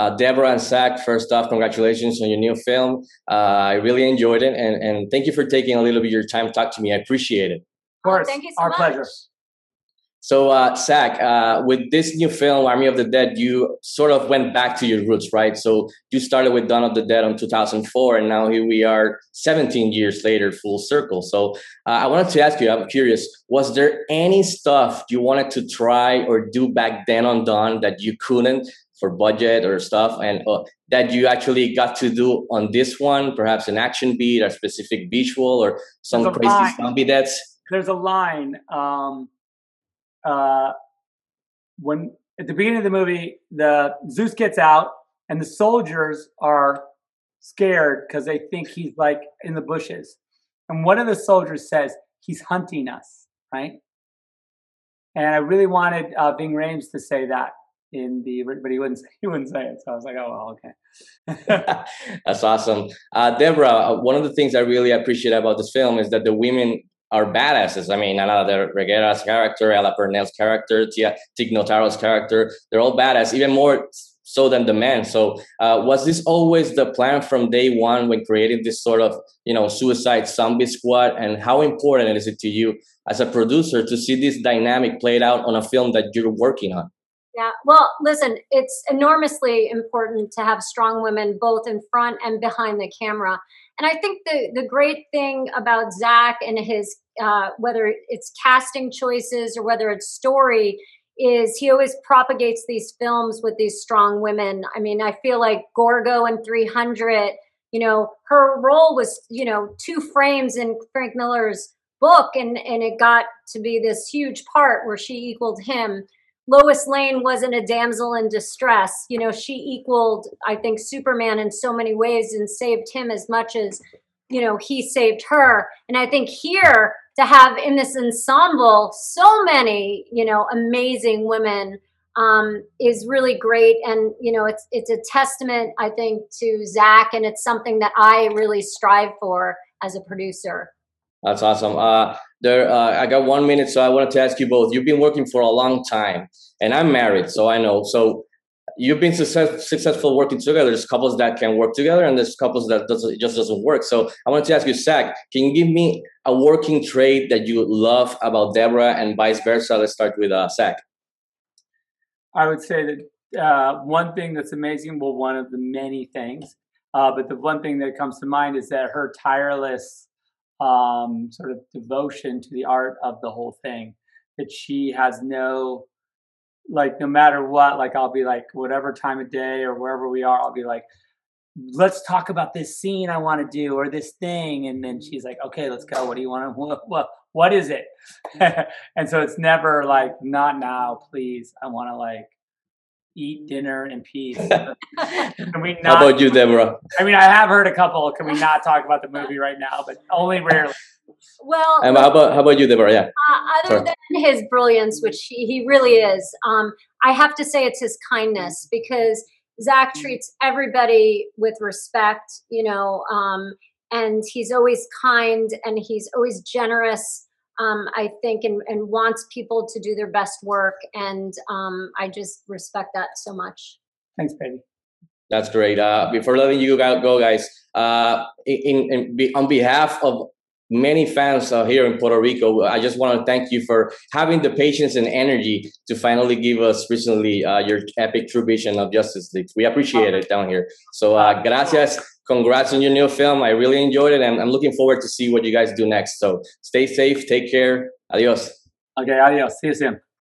Uh, Deborah and Zack, first off, congratulations on your new film. Uh, I really enjoyed it, and, and thank you for taking a little bit of your time to talk to me. I appreciate it. Of course, oh, thank you so our much. pleasure. So, uh, Zack, uh, with this new film, Army of the Dead, you sort of went back to your roots, right? So, you started with Dawn of the Dead in 2004, and now here we are 17 years later, full circle. So, uh, I wanted to ask you, I'm curious, was there any stuff you wanted to try or do back then on Dawn that you couldn't for budget or stuff, and uh, that you actually got to do on this one? Perhaps an action beat, a specific visual, or some crazy line. zombie deaths? There's a line um, uh, when at the beginning of the movie, the Zeus gets out and the soldiers are scared because they think he's like in the bushes, and one of the soldiers says he's hunting us, right? And I really wanted uh, Ving Rhames to say that in the, but he wouldn't. He wouldn't say it. So I was like, oh well, okay. That's awesome. Uh, Deborah, uh, one of the things I really appreciate about this film is that the women are badasses. I mean, de Reguera's character, Ella Purnell's character, Tia, Tig Notaro's character, they're all badass, even more so than the men. So uh, was this always the plan from day one when creating this sort of, you know, suicide zombie squad? And how important is it to you as a producer to see this dynamic played out on a film that you're working on? Yeah. Well, listen, it's enormously important to have strong women both in front and behind the camera. And I think the the great thing about Zack and his uh, whether it's casting choices or whether it's story is he always propagates these films with these strong women. I mean, I feel like Gorgo and 300, you know, her role was, you know, two frames in Frank Miller's book and and it got to be this huge part where she equaled him. Lois Lane wasn't a damsel in distress. You know, she equaled, I think, Superman in so many ways and saved him as much as, you know, he saved her. And I think here to have in this ensemble so many, you know, amazing women um, is really great. And, you know, it's it's a testament, I think, to Zack, and it's something that I really strive for as a producer. That's awesome. Uh, there, uh, I got one minute, so I wanted to ask you both. You've been working for a long time, and I'm married, so I know. So you've been success, successful working together. There's couples that can work together, and there's couples that doesn't, just doesn't work. So I wanted to ask you, Zack, can you give me a working trait that you love about Deborah, and vice versa? Let's start with uh, Zack. I would say that uh, one thing that's amazing, well, one of the many things, uh, but the one thing that comes to mind is that her tireless um, sort of devotion to the art of the whole thing. That she has no, like, no matter what, like, I'll be like, whatever time of day or wherever we are, I'll be like, let's talk about this scene I want to do or this thing. And then she's like, okay, let's go. What do you want to, what, what, what is it? and so it's never like, not now, please. I want to like eat dinner in peace. Can we not? How about you, Deborah? I mean, I have heard a couple. Can we not talk about the movie right now? But only rarely. Well, And how about how about you, Deborah? Yeah. Uh, other Sorry. than his brilliance, which he, he really is, um, I have to say it's his kindness because Zack treats everybody with respect, you know, um, and he's always kind and he's always generous. Um, I think, and, and wants people to do their best work, and um, I just respect that so much. Thanks, baby. That's great. Uh, before letting you go, go guys, uh, in, in, be, on behalf of many fans uh, here in Puerto Rico, I just want to thank you for having the patience and energy to finally give us recently uh, your epic true vision of Justice League. We appreciate it down here. So, uh, gracias. Congrats on your new film. I really enjoyed it, and I'm looking forward to see what you guys do next. So, stay safe, take care. Adios. Okay, adios. See you soon.